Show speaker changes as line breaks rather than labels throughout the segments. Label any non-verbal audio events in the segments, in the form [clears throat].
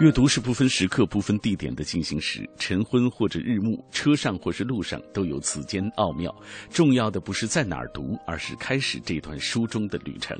阅读是不分时刻、不分地点的进行时，晨昏或者日暮，车上或是路上，都有此间奥妙。重要的不是在哪儿读，而是开始这段书中的旅程。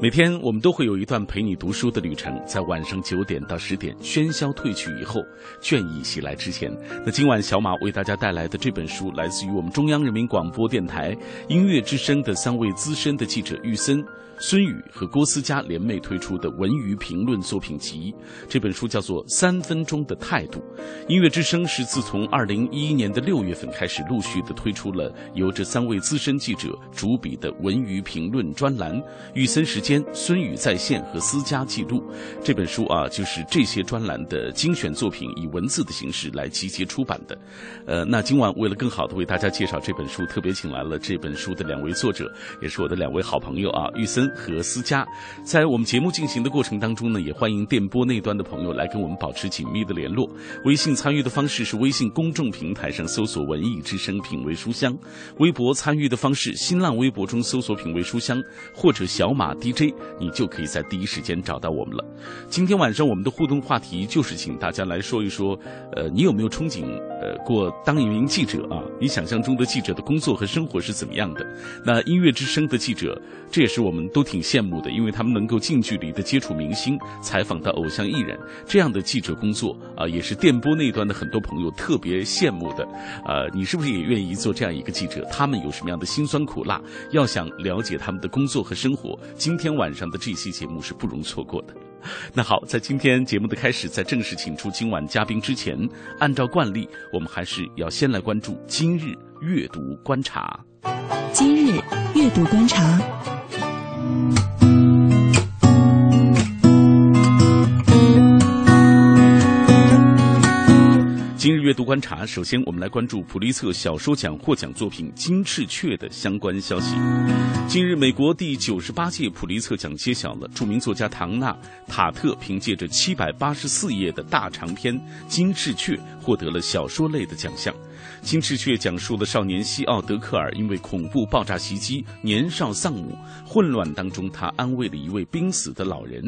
每天我们都会有一段陪你读书的旅程，在晚上九点到十点，喧嚣退去以后，倦意袭来之前，那今晚小马为大家带来的这本书，来自于我们中央人民广播电台音乐之声的三位资深的记者玉森。孙宇和郭思佳联袂推出的文娱评论作品集，这本书叫做《三分钟的态度》。音乐之声是自从二零一一年的六月份开始，陆续的推出了由这三位资深记者主笔的文娱评论专栏。玉森时间、孙宇在线和思佳记录这本书啊，就是这些专栏的精选作品，以文字的形式来集结出版的。呃，那今晚为了更好的为大家介绍这本书，特别请来了这本书的两位作者，也是我的两位好朋友啊，玉森。和思佳，在我们节目进行的过程当中呢，也欢迎电波那端的朋友来跟我们保持紧密的联络。微信参与的方式是微信公众平台上搜索“文艺之声品味书香”，微博参与的方式，新浪微博中搜索“品味书香”或者小马 DJ，你就可以在第一时间找到我们了。今天晚上我们的互动话题就是请大家来说一说，呃，你有没有憧憬呃过当一名记者啊？你想象中的记者的工作和生活是怎么样的？那音乐之声的记者，这也是我们。都挺羡慕的，因为他们能够近距离的接触明星，采访到偶像艺人，这样的记者工作啊，也是电波那端的很多朋友特别羡慕的。呃，你是不是也愿意做这样一个记者？他们有什么样的辛酸苦辣？要想了解他们的工作和生活，今天晚上的这期节目是不容错过的。[laughs] 那好，在今天节目的开始，在正式请出今晚嘉宾之前，按照惯例，我们还是要先来关注今日阅读观察。
今日阅读观察。
今日阅读观察，首先我们来关注普利策小说奖获奖作品《金翅雀》的相关消息。近日，美国第九十八届普利策奖揭晓了，著名作家唐纳·塔特凭借着七百八十四页的大长篇《金翅雀》获得了小说类的奖项。《金翅雀》讲述了少年西奥德克尔因为恐怖爆炸袭击，年少丧母，混乱当中，他安慰了一位濒死的老人，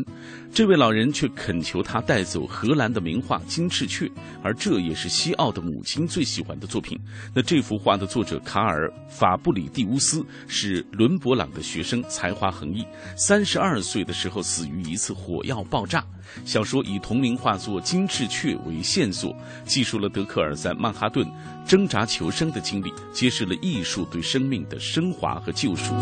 这位老人却恳求他带走荷兰的名画《金翅雀》，而这也是西奥的母亲最喜欢的作品。那这幅画的作者卡尔·法布里蒂乌斯是伦勃朗的学生，才华横溢，三十二岁的时候死于一次火药爆炸。小说以同名画作《金翅雀》为线索，记述了德克尔在曼哈顿争挣扎求生的经历，揭示了艺术对生命的升华和救赎。《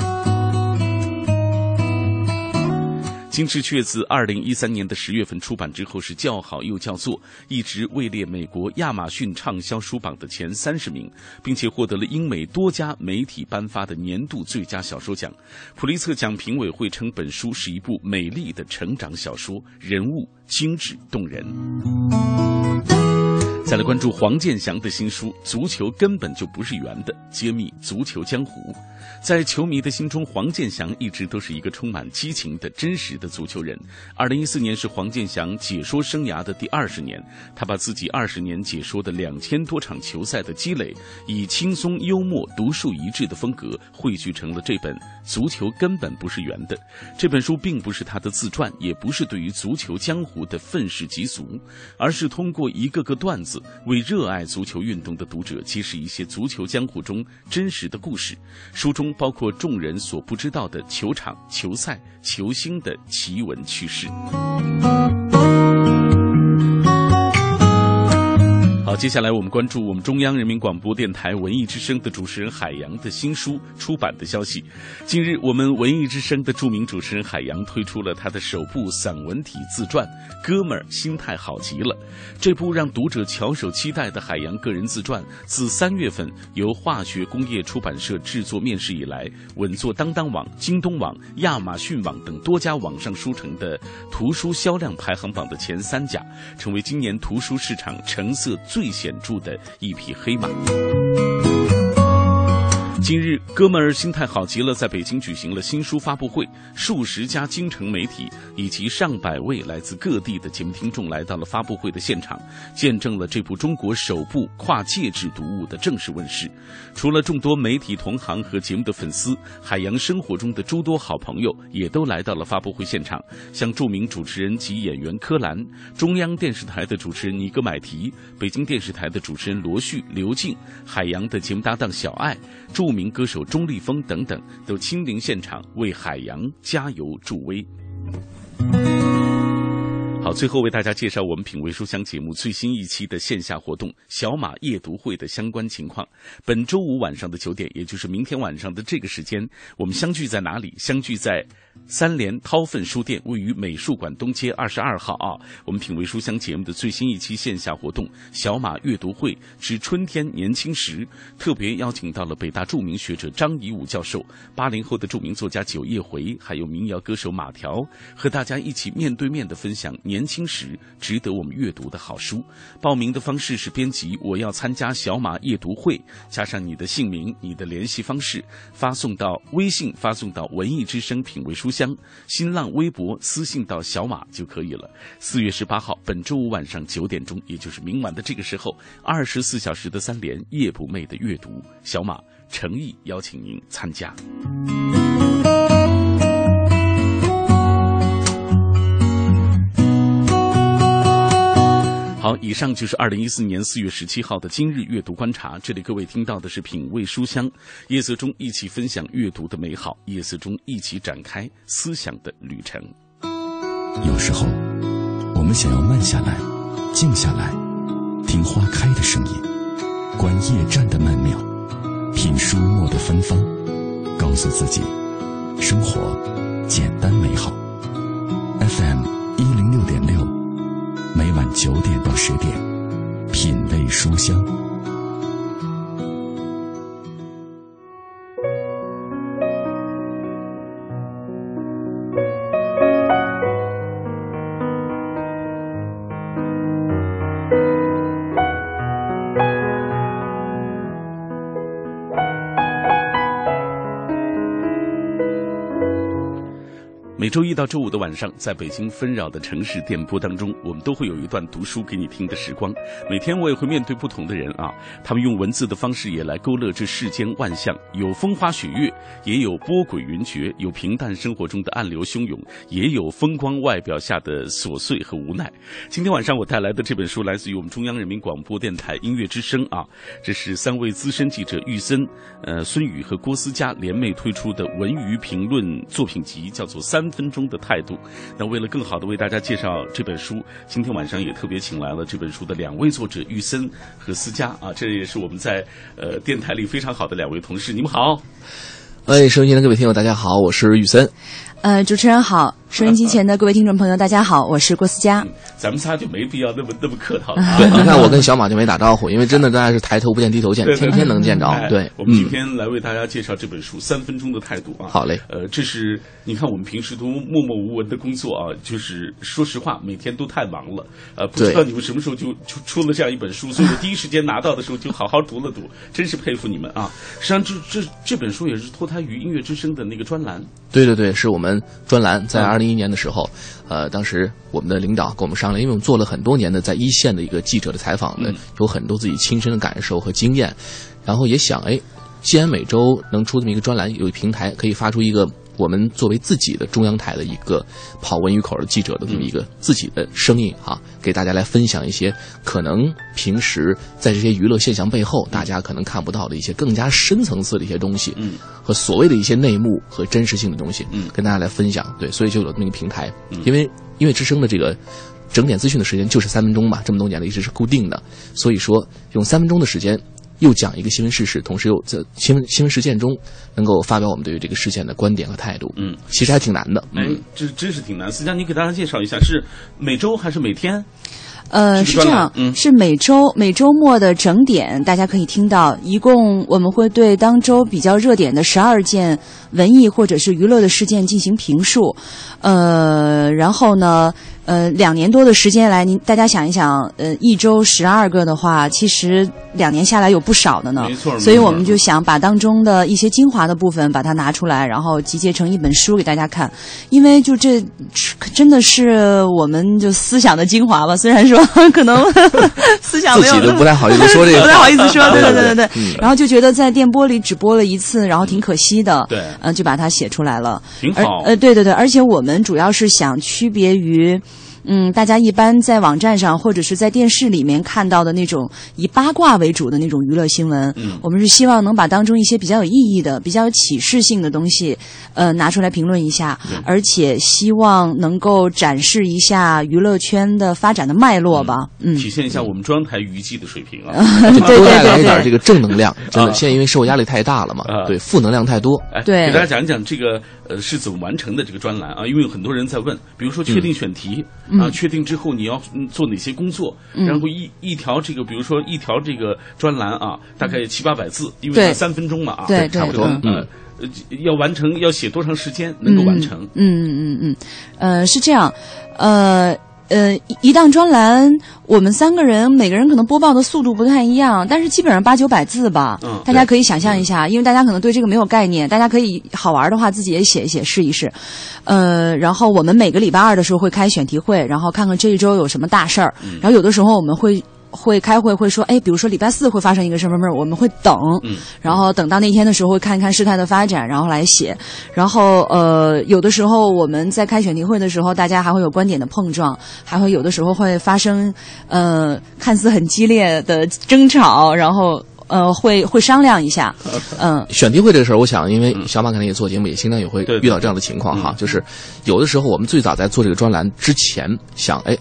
金翅雀》自二零一三年的十月份出版之后是叫好又叫座，一直位列美国亚马逊畅销书榜的前三十名，并且获得了英美多家媒体颁发的年度最佳小说奖。普利策奖评委会称本书是一部美丽的成长小说，人物精致动人。再来关注黄健翔的新书《足球根本就不是圆的》，揭秘足球江湖。在球迷的心中，黄健翔一直都是一个充满激情的真实的足球人。二零一四年是黄健翔解说生涯的第二十年，他把自己二十年解说的两千多场球赛的积累，以轻松幽默、独树一帜的风格汇聚成了这本《足球根本不是圆的》。这本书并不是他的自传，也不是对于足球江湖的愤世嫉俗，而是通过一个个段子。为热爱足球运动的读者揭示一些足球江湖中真实的故事，书中包括众人所不知道的球场、球赛、球星的奇闻趣事。好，接下来我们关注我们中央人民广播电台文艺之声的主持人海洋的新书出版的消息。近日，我们文艺之声的著名主持人海洋推出了他的首部散文体自传《哥们儿心态好极了》。这部让读者翘首期待的海洋个人自传，自三月份由化学工业出版社制作面世以来，稳坐当当网、京东网、亚马逊网等多家网上书城的图书销量排行榜的前三甲，成为今年图书市场成色最显著的一匹黑马。近日，哥们儿心态好极了，在北京举行了新书发布会，数十家京城媒体以及上百位来自各地的节目听众来到了发布会的现场，见证了这部中国首部跨界制读物的正式问世。除了众多媒体同行和节目的粉丝，海洋生活中的诸多好朋友也都来到了发布会现场，像著名主持人及演员柯蓝、中央电视台的主持人尼格买提、北京电视台的主持人罗旭、刘静、海洋的节目搭档小爱、著名歌手钟立风等等，都亲临现场为海洋加油助威。好，最后为大家介绍我们品味书香节目最新一期的线下活动——小马夜读会的相关情况。本周五晚上的九点，也就是明天晚上的这个时间，我们相聚在哪里？相聚在三联韬奋书店，位于美术馆东街二十二号啊。我们品味书香节目的最新一期线下活动——小马阅读会之春天年轻时，特别邀请到了北大著名学者张颐武教授、八零后的著名作家九叶回，还有民谣歌手马条，和大家一起面对面的分享年轻时值得我们阅读的好书。报名的方式是编辑“我要参加小马夜读会”，加上你的姓名、你的联系方式，发送到微信，发送到文艺之声品味书书香，新浪微博私信到小马就可以了。四月十八号，本周五晚上九点钟，也就是明晚的这个时候，二十四小时的三联夜不寐的阅读，小马诚意邀请您参加。好，以上就是二零一四年四月十七号的今日阅读观察。这里各位听到的是品味书香，夜色中一起分享阅读的美好，夜色中一起展开思想的旅程。
有时候，我们想要慢下来，静下来，听花开的声音，观夜战的曼妙，品书墨的芬芳，告诉自己，生活简单美好。FM 一零六点六。每晚九点到十点，品味书香。
每周到周五的晚上，在北京纷扰的城市电波当中，我们都会有一段读书给你听的时光。每天我也会面对不同的人啊，他们用文字的方式也来勾勒这世间万象，有风花雪月，也有波诡云谲，有平淡生活中的暗流汹涌，也有风光外表下的琐碎和无奈。今天晚上我带来的这本书来自于我们中央人民广播电台音乐之声啊，这是三位资深记者玉森、呃孙宇和郭思佳联袂推出的文娱评论作品集，叫做《三》。分钟的态度。那为了更好的为大家介绍这本书，今天晚上也特别请来了这本书的两位作者玉森和思佳啊，这也是我们在呃电台里非常好的两位同事。你们好，
哎，收音机的各位听友，大家好，我是玉森。
呃，主持人好，收音机前的各位听众朋友，大家好，我是郭思佳。
咱们仨就没必要那么那么客套。
对，你看我跟小马就没打招呼，因为真的大家是抬头不见低头见，天天能见着。对，
我们今天来为大家介绍这本书《三分钟的态度》啊。
好嘞。
呃，这是你看我们平时都默默无闻的工作啊，就是说实话，每天都太忙了。呃，不知道你们什么时候就就出了这样一本书，所以我 [laughs] 第一时间拿到的时候就好好读了读，真是佩服你们啊！实际上，这这这本书也是脱胎于音乐之声的那个专栏。
对对对，是我们专栏在二零一年的时候，呃，当时我们的领导跟我们商量，因为我们做了很多年的在一线的一个记者的采访呢，有很多自己亲身的感受和经验，然后也想，哎，既然每周能出这么一个专栏，有平台可以发出一个我们作为自己的中央台的一个跑文娱口的记者的这么一个自己的声音哈，给大家来分享一些可能平时在这些娱乐现象背后，大家可能看不到的一些更加深层次的一些东西，
嗯，
和所谓的一些内幕和真实性的东西，
嗯，
跟大家来分享。对，所以就有这么一个平台，因为因为之声的这个。整点资讯的时间就是三分钟嘛，这么多年了一直是固定的，所以说用三分钟的时间。又讲一个新闻事实，同时又在新闻新闻事件中能够发表我们对于这个事件的观点和态度。
嗯，
其实还挺难的。
哎，这真是挺难。思佳，你给大家介绍一下，是每周还是每天？
呃，是这样，
嗯，
是每周每周末的整点，大家可以听到。一共我们会对当周比较热点的十二件文艺或者是娱乐的事件进行评述。呃，然后呢，呃，两年多的时间来，您大家想一想，呃，一周十二个的话，其实两年下来有不少的呢。
没错，
所以我们就想把当中的一些精华的部分把它拿出来，然后集结成一本书给大家看。因为就这真的是我们就思想的精华吧，虽然说可能 [laughs] 思想没有 [laughs]
自己都不太好意思说这个，[laughs]
不太好意思说，对对对对对。然后就觉得在电波里只播了一次，然后挺可惜的。
对，
嗯，就把它写出来了。
挺好。
呃，对对对，而且我们主要是想区别于。嗯，大家一般在网站上或者是在电视里面看到的那种以八卦为主的那种娱乐新闻，
嗯，
我们是希望能把当中一些比较有意义的、比较有启示性的东西，呃，拿出来评论一下，而且希望能够展示一下娱乐圈的发展的脉络吧，嗯，
体现一下我们中央台娱记的水平啊，[laughs]
对
多带来
对
一点这个正能量，真的，现在因为社会压力太大了嘛，对，负能量太多，
哎，
对，
给大家讲一讲这个呃是怎么完成的这个专栏啊，因为有很多人在问，比如说确定选题啊，确定之后。你要做哪些工作？然后一一条这个，比如说一条这个专栏啊，大概七八百字，因为它三分钟嘛啊，
对，
差不多。
嗯，要完成要写多长时间能够完成？
嗯嗯嗯嗯，呃，是这样，呃。呃，一档专栏，我们三个人每个人可能播报的速度不太一样，但是基本上八九百字吧。
嗯，
大家可以想象一下，因为大家可能对这个没有概念，大家可以好玩的话自己也写一写试一试。呃，然后我们每个礼拜二的时候会开选题会，然后看看这一周有什么大事儿。然后有的时候我们会。会开会会说，哎，比如说礼拜四会发生一个什么什么，我们会等，
嗯，
然后等到那天的时候会看一看事态的发展，然后来写。然后呃，有的时候我们在开选题会的时候，大家还会有观点的碰撞，还会有的时候会发生呃看似很激烈的争吵，然后呃会会商量一下，[laughs] 嗯。
选题会这个事儿，我想，因为小马可能也做节目，也经常也会遇到这样的情况哈，就是有的时候我们最早在做这个专栏之前想，哎。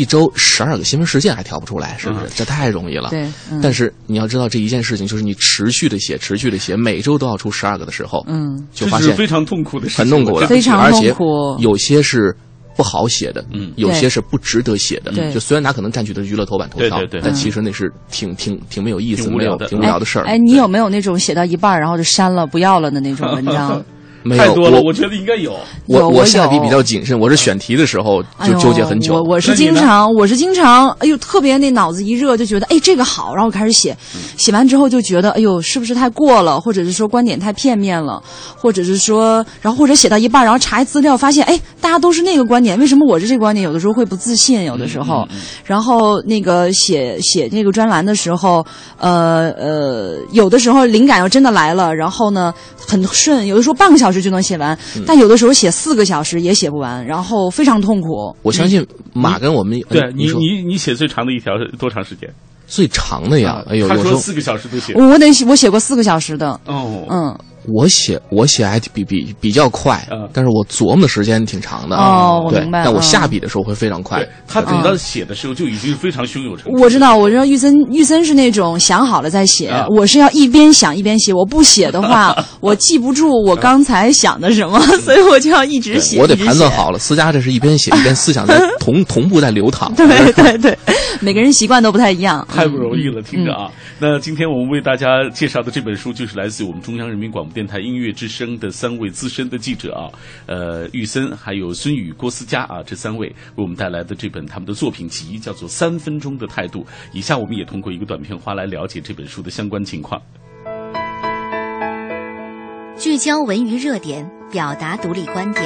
一周十二个新闻事件还挑不出来，是不是？这太容易了。
对。
但是你要知道，这一件事情就是你持续的写，持续的写，每周都要出十二个的时候，
嗯，
就发现
非常痛苦的事情，
很痛苦的，
非常痛苦。
有些是不好写的，
嗯，
有些是不值得写的。
对。
就虽然它可能占据的娱乐头版头条，
对对对，
但其实那是挺挺挺没有意思、
无聊的、
挺无聊的事儿。
哎，你有没有那种写到一半然后就删了、不要了的那种文章？[laughs]
太
多了，我觉得应该有。
我
我下笔比较谨慎，我是选题的时候就纠结很久。
我我是经常，我是经常，哎呦，特别那脑子一热就觉得，哎，这个好，然后开始写，写完之后就觉得，哎呦，是不是太过了，或者是说观点太片面了，或者是说，然后或者写到一半，然后查资料发现，哎，大家都是那个观点，为什么我是这个观点？有的时候会不自信，有的时候，然后那个写写这个专栏的时候，呃呃，有的时候灵感要真的来了，然后呢很顺，有的时候半个小时。时就能写完，但有的时候写四个小时也写不完，然后非常痛苦。
我相信马跟我们
对你你你写最长的一条是多长时间？
最长的呀，哎呦，
他说四个小时都写。
我得写，我写过四个小时的。
哦，
嗯。
我写我写还比比比较快，但是我琢磨的时间挺长的。
哦，我明白。
但我下笔的时候会非常快。
他等到写的时候就已经非常胸有成竹。
我知道，我知道，玉森玉森是那种想好了再写，我是要一边想一边写。我不写的话，[laughs] 我记不住我刚才想的什么，[laughs] 所以我就要一直写。
我得盘算好了，思佳这是一边写一边思想在 [laughs] 同同步在流淌。
对对对，每个人习惯都不太一样。
太不容易了，听着啊。那今天我们为大家介绍的这本书，就是来自于我们中央人民广电台音乐之。声的三位资深的记者啊，呃，玉森还有孙宇、郭思佳啊，这三位为我们带来的这本他们的作品集叫做《三分钟的态度》。以下我们也通过一个短片花来了解这本书的相关情况。
聚焦文娱热点，表达独立观点。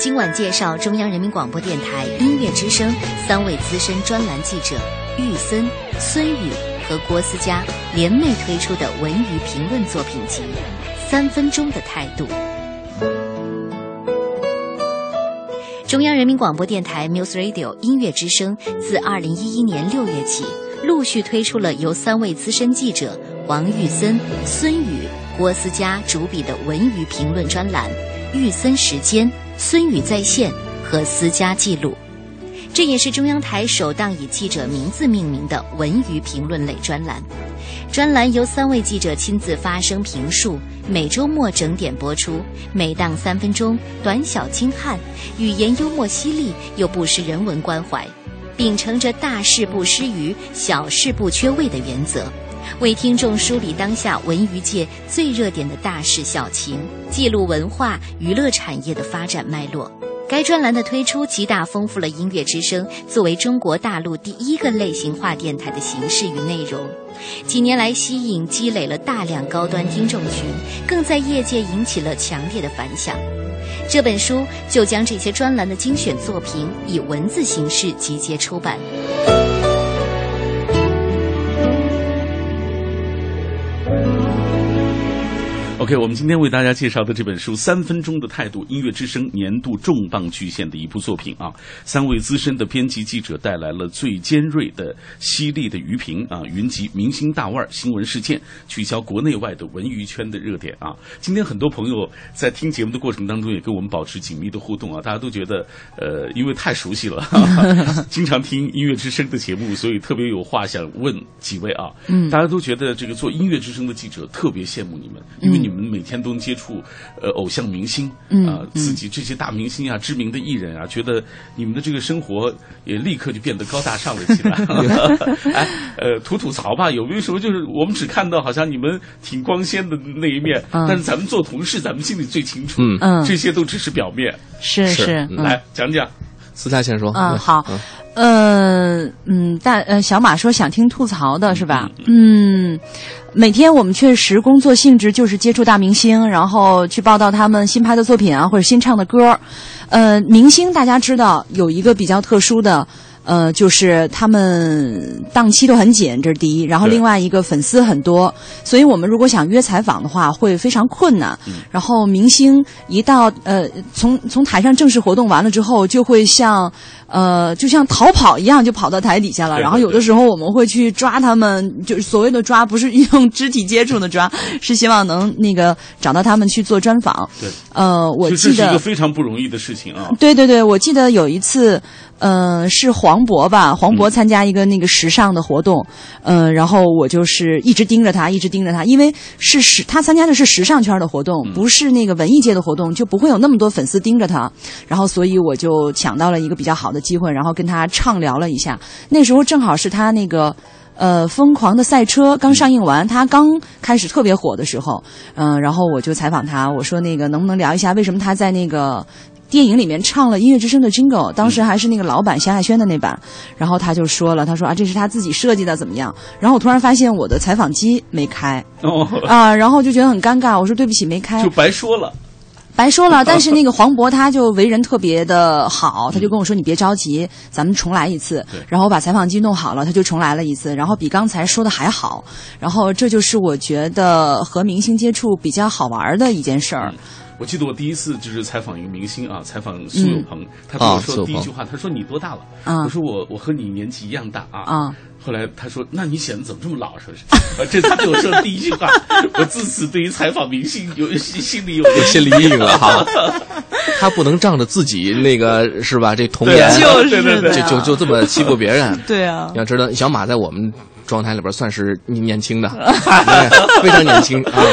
今晚介绍中央人民广播电台音乐之声三位资深专栏记者玉森、孙宇和郭思佳联袂推出的文娱评论作品集。三分钟的态度。中央人民广播电台 Music Radio 音乐之声自二零一一年六月起，陆续推出了由三位资深记者王玉森、孙宇、郭思佳主笔的文娱评论专栏《玉森时间》《孙宇在线》和《思佳记录》。这也是中央台首档以记者名字命名的文娱评论类专栏。专栏由三位记者亲自发声评述，每周末整点播出，每档三分钟，短小精悍，语言幽默犀利，又不失人文关怀，秉承着大事不失余，小事不缺位的原则，为听众梳理当下文娱界最热点的大事小情，记录文化娱乐产业的发展脉络。该专栏的推出，极大丰富了音乐之声作为中国大陆第一个类型化电台的形式与内容。几年来，吸引积累了大量高端听众群，更在业界引起了强烈的反响。这本书就将这些专栏的精选作品以文字形式集结出版。
OK，我们今天为大家介绍的这本书《三分钟的态度》，音乐之声年度重磅巨献的一部作品啊。三位资深的编辑记者带来了最尖锐的、犀利的舆评啊，云集明星大腕、新闻事件，聚焦国内外的文娱圈的热点啊。今天很多朋友在听节目的过程当中，也跟我们保持紧密的互动啊。大家都觉得，呃，因为太熟悉了，[laughs] 经常听音乐之声的节目，所以特别有话想问几位啊。嗯，大家都觉得这个做音乐之声的记者特别羡慕你们，因为你。你们每天都能接触，呃，偶像明星，啊，自己这些大明星啊，知名的艺人啊，觉得你们的这个生活也立刻就变得高大上了起来。[laughs] 哎，呃，吐吐槽吧，有没有什么就是我们只看到好像你们挺光鲜的那一面，但是咱们做同事，咱们心里最清楚，嗯，这些都只是表面。
是是，
来讲讲，
私下先说。
嗯，好。呃，嗯，大呃，小马说想听吐槽的是吧？嗯，每天我们确实工作性质就是接触大明星，然后去报道他们新拍的作品啊，或者新唱的歌。呃，明星大家知道有一个比较特殊的。呃，就是他们档期都很紧，这是第一。然后另外一个粉丝很多，所以我们如果想约采访的话，会非常困难。然后明星一到呃，从从台上正式活动完了之后，就会像呃，就像逃跑一样，就跑到台底下了。然后有的时候我们会去抓他们，就是所谓的抓，不是用肢体接触的抓，是希望能那个找到他们去做专访。
对，
呃，我记得
这是一个非常不容易的事情啊。
对对对，我记得有一次。嗯，是黄渤吧？黄渤参加一个那个时尚的活动，嗯，然后我就是一直盯着他，一直盯着他，因为是时他参加的是时尚圈的活动，不是那个文艺界的活动，就不会有那么多粉丝盯着他。然后，所以我就抢到了一个比较好的机会，然后跟他畅聊了一下。那时候正好是他那个呃《疯狂的赛车》刚上映完，他刚开始特别火的时候，嗯，然后我就采访他，我说那个能不能聊一下为什么他在那个。电影里面唱了音乐之声的 Jingle，当时还是那个老版萧亚轩的那版，然后他就说了，他说啊，这是他自己设计的，怎么样？然后我突然发现我的采访机没开，啊，然后就觉得很尴尬，我说对不起，没开，
就白说了，
白说了。[laughs] 但是那个黄渤他就为人特别的好，他就跟我说你别着急，咱们重来一次。然后我把采访机弄好了，他就重来了一次，然后比刚才说的还好。然后这就是我觉得和明星接触比较好玩的一件事儿。
我记得我第一次就是采访一个明星啊，采访苏有朋，他跟我说第一句话，他说你多大了？我说我我和你年纪一样大啊。后来他说，那你显得怎么这么老？说是，这他对我说的第一句话，[laughs] 我自此对于采访明星有心里有
有心理阴影了 [laughs] 哈。他不能仗着自己那个是吧？这童颜
就是
就就就这么欺负别人。[laughs]
对啊，
要知道小马在我们状态里边算是年轻的，非常年轻啊。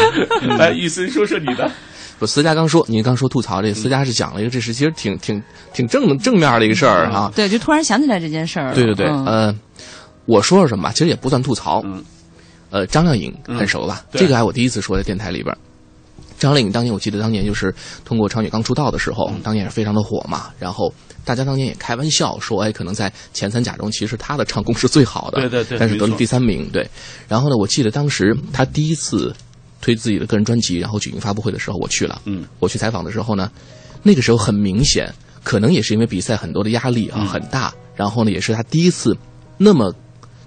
来，玉森说说你的。
不，思佳刚说，您刚说吐槽这，思佳是讲了一个，这是其实挺挺挺正正面的一个事儿啊。
对，就突然想起来这件事儿。
对对对，呃，我说说什么吧，其实也不算吐槽。嗯。呃，张靓颖很熟吧？这个还我第一次说在电台里边。张靓颖当年我记得当年就是通过《超女》刚出道的时候，当年也是非常的火嘛。然后大家当年也开玩笑说，哎，可能在前三甲中，其实她的唱功是最好的。
对对对。
但是得了第三名。对。然后呢，我记得当时她第一次。推自己的个人专辑，然后举行发布会的时候，我去了。嗯，我去采访的时候呢，那个时候很明显，可能也是因为比赛很多的压力啊很大，然后呢，也是她第一次那么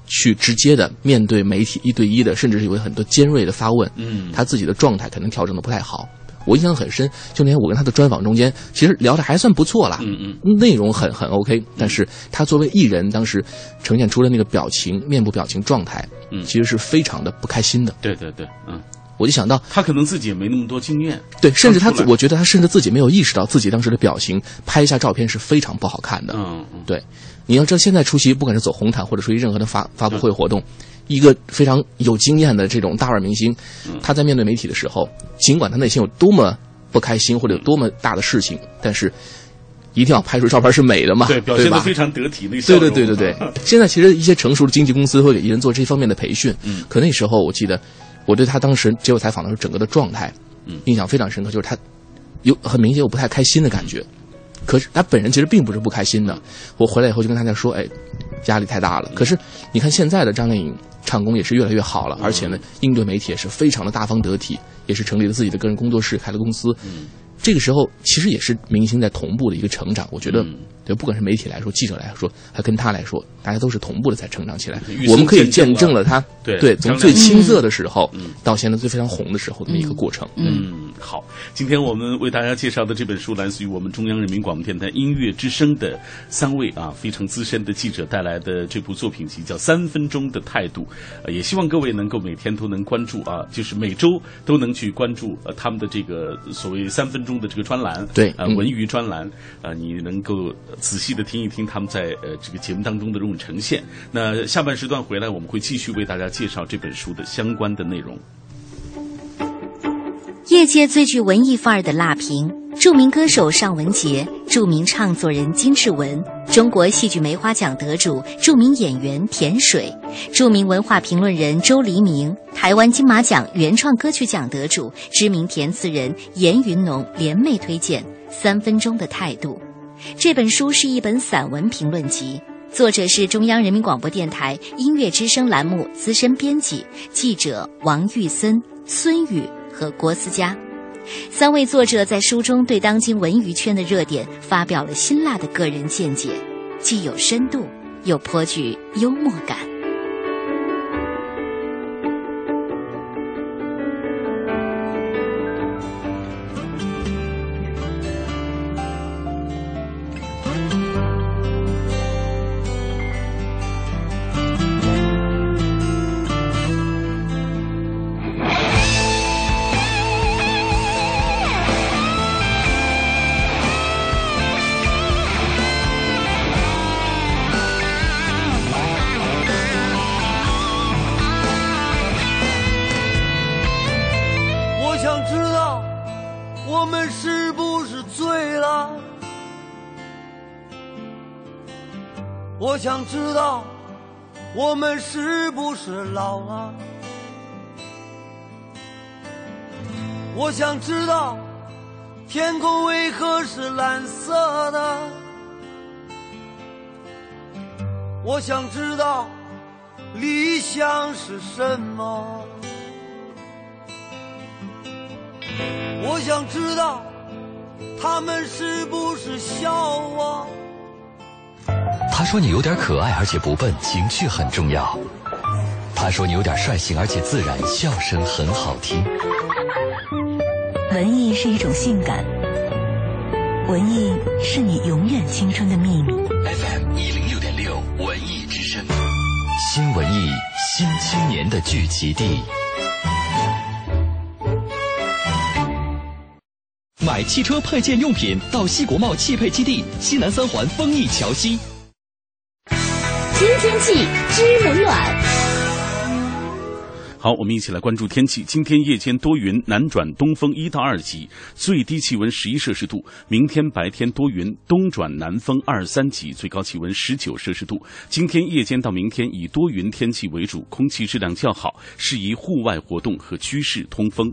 去直接的面对媒体一对一的，甚至是有很多尖锐的发问。嗯，他自己的状态可能调整的不太好，我印象很深。就那天我跟他的专访中间，其实聊的还算不错啦。嗯嗯，内容很很 OK，但是他作为艺人，当时呈现出的那个表情、面部表情状态，嗯，其实是非常的不开心的。
对对对，嗯。
我就想到，
他可能自己也没那么多经验，
对，甚至他，我觉得他甚至自己没有意识到自己当时的表情，拍一下照片是非常不好看的。嗯嗯，对，你要知道，现在出席不管是走红毯或者出席任何的发发布会活动，一个非常有经验的这种大腕明星，他在面对媒体的时候，尽管他内心有多么不开心或者有多么大的事情，但是一定要拍出照片是美的嘛，
对，表现的非常得体，那
对对对对对。[laughs] 现在其实一些成熟的经纪公司会给艺人做这方面的培训，
嗯。
可那时候我记得我对他当时接受采访的时候整个的状态，
嗯。
印象非常深刻，就是他有很明显有不太开心的感觉。可是他本人其实并不是不开心的。我回来以后就跟大家说，哎，压力太大了。可是你看现在的张靓颖唱功也是越来越好了，而且呢，应对媒体也是非常的大方得体，也是成立了自己的个人工作室，开了公司。这个时候其实也是明星在同步的一个成长。我觉得，对，不管是媒体来说，记者来说，还跟他来说，大家都是同步的在成长起来我们可以
见证了
他
对
对从最青涩的时候
嗯。
到现在最非常红的时候的一个过程。
嗯，好，今天我们为大家介绍的这本书，来自于我们中央人民广播电台音乐之声的三位啊非常资深的记者带来的这部作品集，叫《三分钟的态度》。呃，也希望各位能够每天都能关注啊，就是每周都能去关注呃他们的这个所谓三分钟的这个专栏，呃，
对嗯。
文娱专栏，呃，你能够仔细的听一听他们在呃这个节目当中的这种呈现。那下半时段回来，我们会继续为大家介绍这本书的相关的内容。
业界最具文艺范儿的辣评，著名歌手尚雯婕，著名唱作人金志文，中国戏剧梅花奖得主、著名演员田水，著名文化评论人周黎明，台湾金马奖原创歌曲奖得主、知名填词人严云农联袂推荐《三分钟的态度》。这本书是一本散文评论集，作者是中央人民广播电台音乐之声栏目资深编辑、记者王玉森、孙宇和郭思佳。三位作者在书中对当今文娱圈的热点发表了辛辣的个人见解，既有深度，又颇具幽默感。
我想知道我们是不是老了？我想知道天空为何是蓝色的？我想知道理想是什么？我想知道他们是不是笑我？
他说你有点可爱，而且不笨，情趣很重要。他说你有点率性，而且自然，笑声很好听。
文艺是一种性感，文艺是你永远青春的秘密。
FM 一零六点六文艺之声，新文艺新青年的聚集地。买汽车配件用品到西国贸汽配基地西南三环丰益桥西。
今天气知冷暖。
好，我们一起来关注天气。今天夜间多云，南转东风一到二级，最低气温十一摄氏度。明天白天多云，东转南风二三级，最高气温十九摄氏度。今天夜间到明天以多云天气为主，空气质量较好，适宜户外活动和居室通风。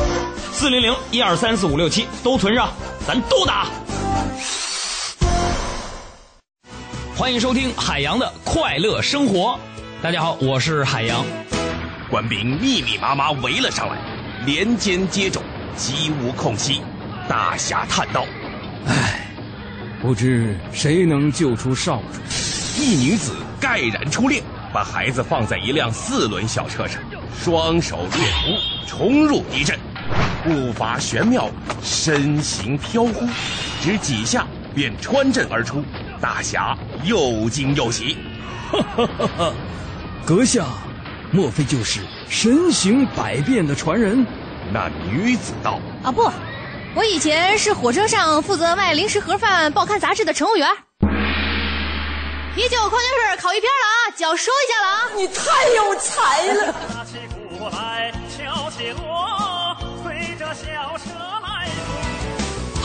四零零一二三四五六七都存上，咱都打。欢迎收听海洋的快乐生活。大家好，我是海洋。
官兵密密麻麻围了上来，连肩接踵，几无空隙。大侠叹道：“
唉，不知谁能救出少主。”
一女子盖然出列，把孩子放在一辆四轮小车上，双手掠出，冲入敌阵，步伐玄妙，身形飘忽，只几下便穿阵而出。大侠又惊又喜，
哈哈哈哈！阁下，莫非就是神行百变的传人？
那女子道：“
啊不，我以前是火车上负责卖零食盒饭、报刊杂志的乘务员。”啤酒、矿泉水烤鱼片了啊！脚收一下了啊！
你太有才了！[laughs]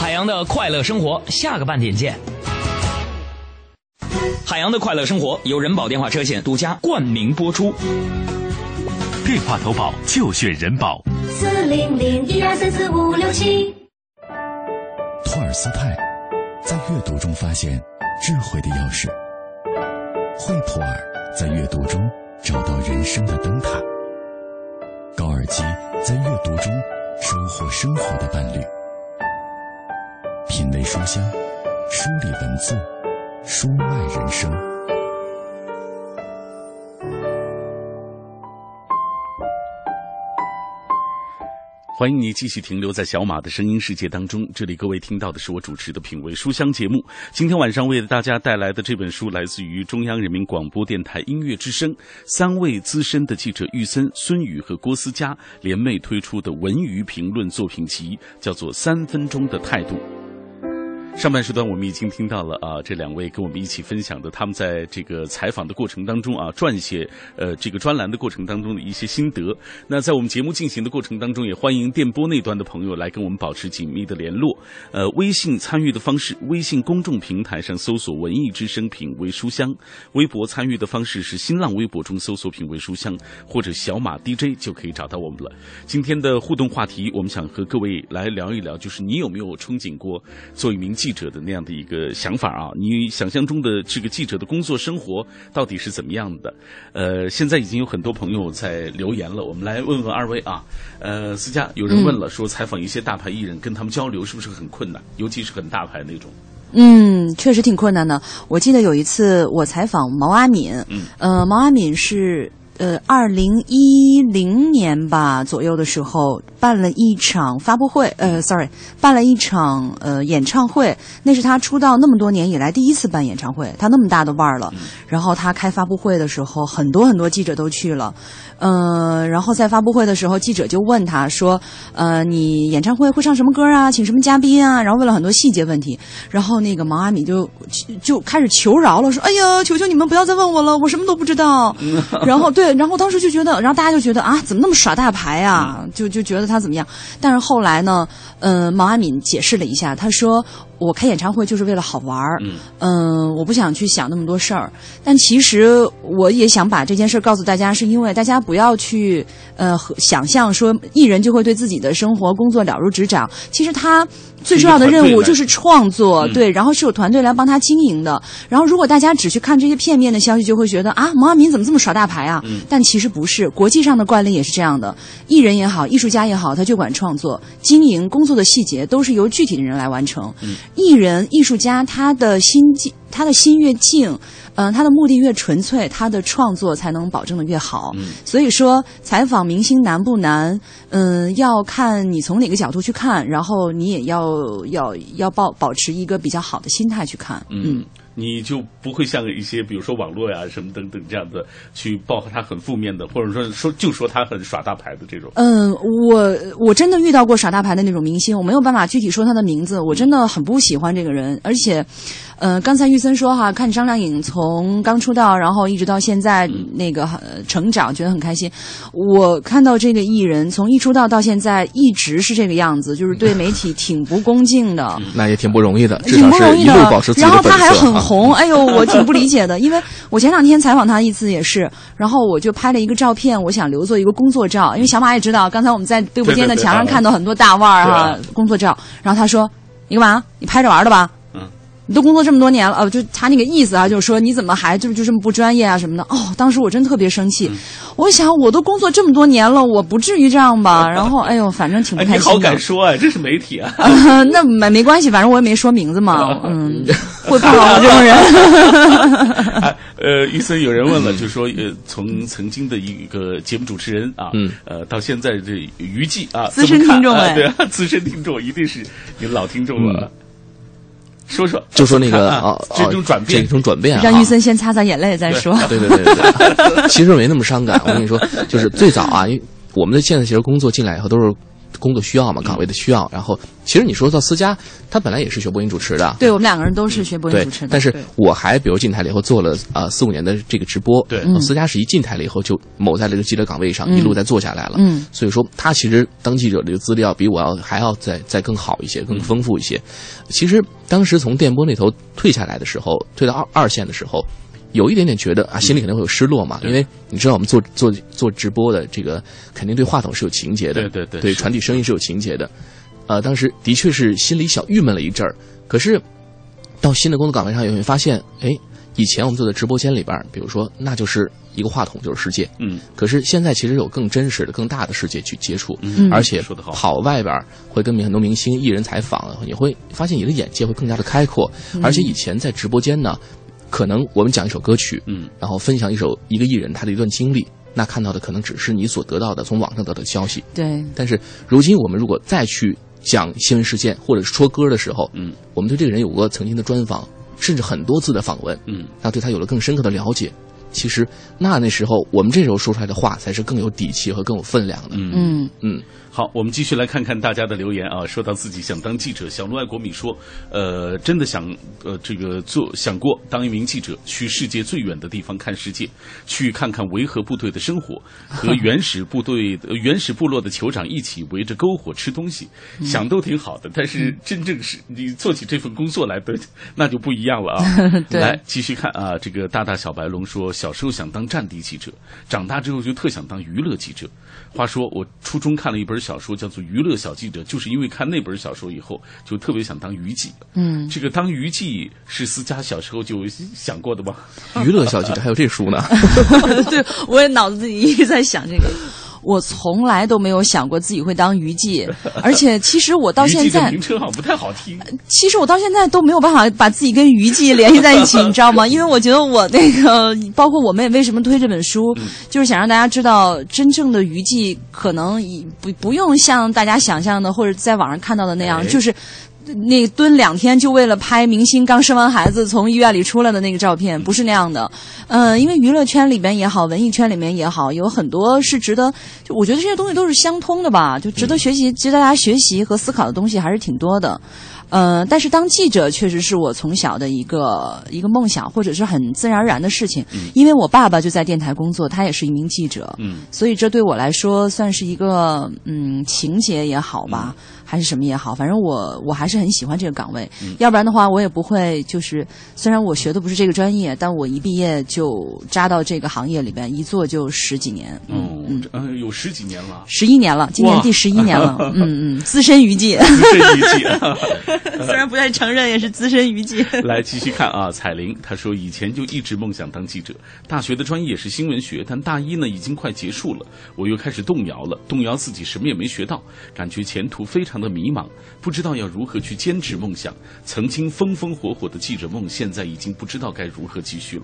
海洋的快乐生活，下个半点见。海洋的快乐生活由人保电话车险独家冠名播出。
电话投保就选人保。
四零零一二三四五六七。
托尔斯泰在阅读中发现智慧的钥匙。惠普尔在阅读中找到人生的灯塔，高尔基在阅读中收获生活的伴侣。品味书香，梳理文字，书卖人生。
欢迎你继续停留在小马的声音世界当中。这里各位听到的是我主持的《品味书香》节目。今天晚上为大家带来的这本书来自于中央人民广播电台音乐之声，三位资深的记者玉森、孙宇和郭思佳联袂推出的文娱评论作品集，叫做《三分钟的态度》。上半时段我们已经听到了啊，这两位跟我们一起分享的他们在这个采访的过程当中啊，撰写呃这个专栏的过程当中的一些心得。那在我们节目进行的过程当中，也欢迎电波那端的朋友来跟我们保持紧密的联络。呃，微信参与的方式，微信公众平台上搜索“文艺之声品味书香”，微博参与的方式是新浪微博中搜索“品味书香”或者小马 DJ 就可以找到我们了。今天的互动话题，我们想和各位来聊一聊，就是你有没有憧憬过做一名记者的那样的一个想法啊？你想象中的这个记者的工作生活到底是怎么样的？呃，现在已经有很多朋友在留言了，我们来问问二位啊。呃，思佳，有人问了，说采访一些大牌艺人，跟他们交流是不是很困难？尤其是很大牌那种。
嗯，确实挺困难的。我记得有一次我采访毛阿敏，
嗯，
呃，毛阿敏是呃二零一零年吧左右的时候办了一场发布会，呃，sorry，办了一场呃演唱会，那是他出道那么多年以来第一次办演唱会，他那么大的腕儿了。然后他开发布会的时候，很多很多记者都去了。呃，然后在发布会的时候，记者就问他说：“呃，你演唱会会唱什么歌啊？请什么嘉宾啊？”然后问了很多细节问题。然后那个毛阿敏就就开始求饶了，说：“哎呀，求求你们不要再问我了，我什么都不知道。[laughs] ”然后对，然后当时就觉得，然后大家就觉得啊，怎么那么耍大牌啊？就就觉得他怎么样？但是后来呢，呃，毛阿敏解释了一下，他说。我开演唱会就是为了好玩儿，嗯，我不想去想那么多事儿。但其实我也想把这件事儿告诉大家，是因为大家不要去呃想象说艺人就会对自己的生活工作了如指掌。其实他最重要的任务就是创作，对，然后是有团队来帮他经营的。然后如果大家只去看这些片面的消息，就会觉得啊，毛阿敏怎么这么耍大牌啊？但其实不是，国际上的惯例也是这样的。艺人也好，艺术家也好，他就管创作、经营、工作的细节都是由具体的人来完成。艺人、艺术家，他的心境，他的心越静，嗯、他的目的越纯粹，他的创作才能保证的越好。所以说，采访明星难不难？嗯，要看你从哪个角度去看，然后你也要要要保保持一个比较好的心态去看。
嗯，你就不会像一些比如说网络呀什么等等这样子去报他很负面的，或者说说就说他很耍大牌的这种。
嗯，我我真的遇到过耍大牌的那种明星，我没有办法具体说他的名字，我真的很不喜欢这个人，而且，呃，刚才玉森说哈，看张靓颖从刚出道，然后一直到现在那个、呃成长，觉得很开心。我看到这个艺人从一出道到现在一直是这个样子，就是对媒体挺不恭敬的。
那也挺不容易的，
挺不容易的。然后他还很
啊
红，哎呦，我挺不理解的，[laughs] 因为我前两天采访他一次也是，然后我就拍了一个照片，我想留作一个工作照，因为小马也知道，刚才我们在对播间的墙上
啊
看到很多大腕儿哈、
对
工作照，然后他说：“你干嘛？你拍着玩儿的吧？”
嗯，
你都工作这么多年了，呃，就他那个意思啊，就是说你怎么还就就这么不专业啊什么的。哦，当时我真特别生气，我想我都工作这么多年了，我不至于这样吧？然后哎呦，反正挺不
哎，你
开心的。
好敢说啊，这是媒体啊。
啊，[laughs] 那没没关系，反正我也没说名字嘛，嗯，会碰到我这种人。[laughs]
哎呃，医生有人问了，就说呃，从曾经的一个节目主持人啊，
嗯，
呃，到现在这娱记啊，
资深听众哎
啊对啊，资深听众一定是你老听众了。说说，
就说那个
啊 [laughs]
啊，
这种转变，
这种转变啊，
让玉森先擦擦眼泪再说。
对 [laughs] 对对对对，其实没那么伤感。我跟你说，就是最早啊，因为我们的现在其实工作进来以后都是工作需要嘛，岗位的需要。然后，其实你说到思佳，他本来也是学播音主持的，
对我们两个人都是学播音主持的，
但是我还比如进台了以后做了呃四五年的这个直播，
对
嗯
思佳是一进台了以后就某在这个记者岗位上
嗯
一路在做下来了，
嗯
所以说他其实当记者的这个资料比我要还要再再更好一些，更丰富一些。其实当时从电波那头退下来的时候，退到二二线的时候。有一点点觉得啊，心里肯定会有失落嘛，因为你知道我们做做做直播的这个肯定对话筒是有情节的，
对对对
对传递声音是有情节的。呃，当时的确是心里小郁闷了一阵儿，可是到新的工作岗位上，也会发现，哎，以前我们坐在直播间里边，比如说那就是一个话筒就是世界，
嗯，
可是现在其实有更真实的、更大的世界去接触，
嗯
而且跑外边会跟很多明星、艺人采访，你会发现你的眼界会更加的开阔，
嗯。
而且以前在直播间呢，可能我们讲一首歌曲，
嗯，
然后分享一首一个艺人他的一段经历。那看到的可能只是你所得到的从网上得到的消息，
对，
但是如今我们如果再去讲新闻事件或者是说歌的时候，
嗯，
我们对这个人有过曾经的专访，甚至很多次的访问，
嗯，
那对他有了更深刻的了解。其实，那那时候我们这时候说出来的话才是更有底气和更有分量的。
嗯
嗯，
好，我们继续来看看大家的留言啊。说到自己想当记者，小鹿爱国米说，呃，真的想呃这个做想过当一名记者，去世界最远的地方看世界，去看看维和部队的生活，和原始部队、[laughs] 呃原始部落的酋长一起围着篝火吃东西，想都挺好的。但是真正是你做起这份工作来的，[laughs] 那就不一样了啊。[laughs] 来继续看啊，这个大大小白龙说，小时候想当战地记者，长大之后就特想当娱乐记者。话说我初中看了一本小说，叫做《娱乐小记者》，就是因为看那本小说以后，就特别想当娱记。
嗯，
这个当娱记是思佳小时候就想过的吗？[laughs]
娱乐小记者还有这书呢。[laughs]
对，我也脑子里一直在想这个。我从来都没有想过自己会当娱记，而且其实我到现在，
名称好像不太好听。
其实我到现在都没有办法把自己跟娱记联系在一起，你知道吗？因为我觉得我那个，包括我们也为什么推这本书，就是想让大家知道，真正的娱记可能以不不用像大家想象的或者在网上看到的那样，
哎
就是。那蹲两天就为了拍明星刚生完孩子从医院里出来的那个照片，不是那样的。嗯、因为娱乐圈里边也好，文艺圈里面也好，有很多是值得，就我觉得这些东西都是相通的吧，就值得学习、值得大家学习和思考的东西还是挺多的。呃，但是当记者确实是我从小的一个一个梦想，或者是很自然而然的事情。因为我爸爸就在电台工作，他也是一名记者，
嗯，
所以这对我来说算是一个嗯情节也好吧，还是什么也好，反正我我还是很喜欢这个岗位。要不然的话，我也不会就是虽然我学的不是这个专业，但我一毕业就扎到这个行业里边，一做就十几年，嗯
嗯，有十几年了，
十一年了，今年第十一年了，[laughs] 嗯嗯，资深娱记，
资深娱记。[laughs]
虽然不太承认，也是资深娱记。[laughs]
来继续看啊，彩玲她说以前就一直梦想当记者，大学的专业是新闻学，但大一呢已经快结束了，我又开始动摇了，动摇自己什么也没学到，感觉前途非常的迷茫，不知道要如何去坚持梦想。曾经风风火火的记者梦，现在已经不知道该如何继续了。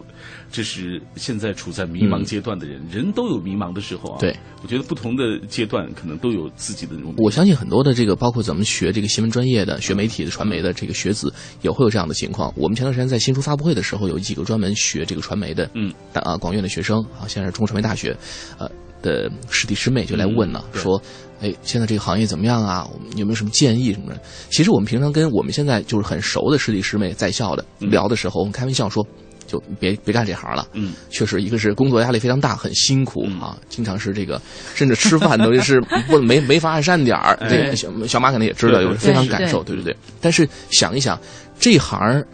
这是现在处在迷茫阶段的人，人都有迷茫的时候啊。
对，
我觉得不同的阶段可能都有自己的那种。
我相信很多的这个，包括咱们学这个新闻专业的、学媒体的、传媒的这个学子，也会有这样的情况。我们前段时间在新书发布会的时候，有几个专门学这个传媒的，
嗯，
啊，广院的学生啊，现在是中国传媒大学，呃的师弟师妹就来问了，
嗯
说，哎，现在这个行业怎么样啊？我们有没有什么建议什么的？其实我们平常跟我们现在就是很熟的师弟师妹在校的聊的时候，我们开玩笑说。就别别干这行了，
嗯，
确实，一个是工作压力非常大，很辛苦啊，经常是这个，甚至吃饭都是 [laughs] 不没没法按时按点儿。
哎
这小小马可能也知道，
对
有非常感受，对对对。但是想一想，这行儿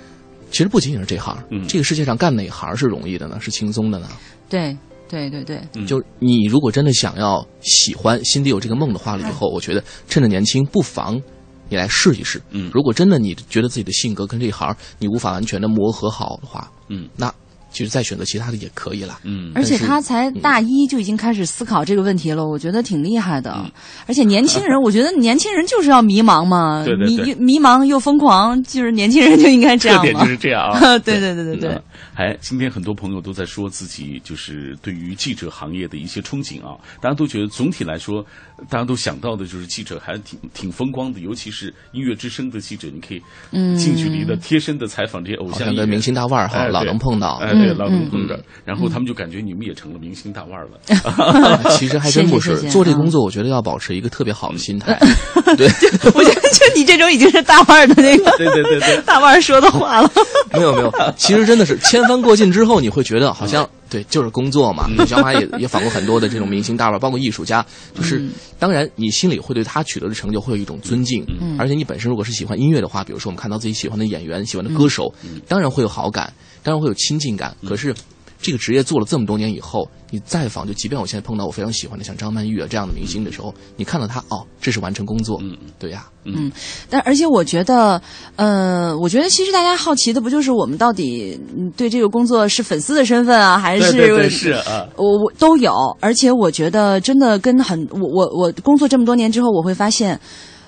其实不仅仅是这行，
嗯
这个世界上干哪行是容易的呢？是轻松的呢？
对对对对，
嗯。
就你如果真的想要喜欢，心底有这个梦的话了以后，我觉得趁着年轻，不妨你来试一试。
嗯，
如果真的你觉得自己的性格跟这一行你无法完全的磨合好的话，
嗯，
那其实再选择其他的也可以了。
嗯。
而且他才大一就已经开始思考这个问题了，我觉得挺厉害的。而且年轻人，我觉得年轻人就是要迷茫嘛，[laughs]
对对对。
迷迷茫又疯狂，就是年轻人就应该这样
特点。就是这样啊。[laughs]
对对对对对。
嗯。还今天很多朋友都在说自己就是对于记者行业的一些憧憬啊，大家都觉得总体来说，大家都想到的就是记者还挺挺风光的，尤其是音乐之声的记者，你可以
嗯。
近距离的、贴身的采访这些偶像艺人
像跟明星大腕儿哈
哎
老能碰到
哎，对，
嗯
老能碰
嗯。
着，然后他们就感觉你们也成了明星大腕儿了。[laughs] [laughs]
其实还真不是做这工作，我觉得要保持一个特别好的心态。[laughs] 对，
我觉得就你这种已经是大腕儿的那个，
对对对对，
大腕儿说的话了。
没有没有，其实真的是千帆过尽之后，你会觉得好像对，就是工作嘛。小马也 [laughs] 也访过很多的这种明星大腕，包括艺术家，就是当然你心里会对他取得的成就会有一种尊敬，
嗯
而且你本身如果是喜欢音乐的话，比如说我们看到自己喜欢的演员、喜欢的歌手，当然会有好感，当然会有亲近感。可是这个职业做了这么多年以后，你再访，就即便我现在碰到我非常喜欢的像张曼玉啊这样的明星的时候，你看到他哦，这是完成工作，嗯，对呀、
嗯，但而且我觉得，呃，我觉得其实大家好奇的不就是我们到底嗯对这个工作是粉丝的身份啊，还是
对对对是啊
我我都有，而且我觉得真的跟很我我我工作这么多年之后，我会发现。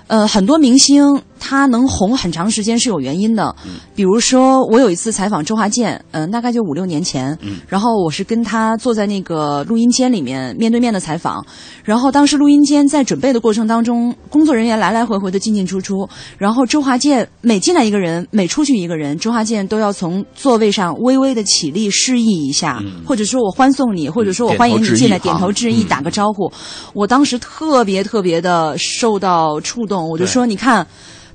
呃，很多明星他能红很长时间是有原因的，比如说我有一次采访周华健，嗯、大概就五六年前，然后我是跟他坐在那个录音间里面面对面的采访，然后当时录音间在准备的过程当中，工作人员来来回回的进进出出，然后周华健每进来一个人，每出去一个人，周华健都要从座位上微微的起立示意一下，或者说我欢送你，或者说我欢迎你进来，点
头致意，
打个招呼。我当时特别特别的受到触动，我就说你看。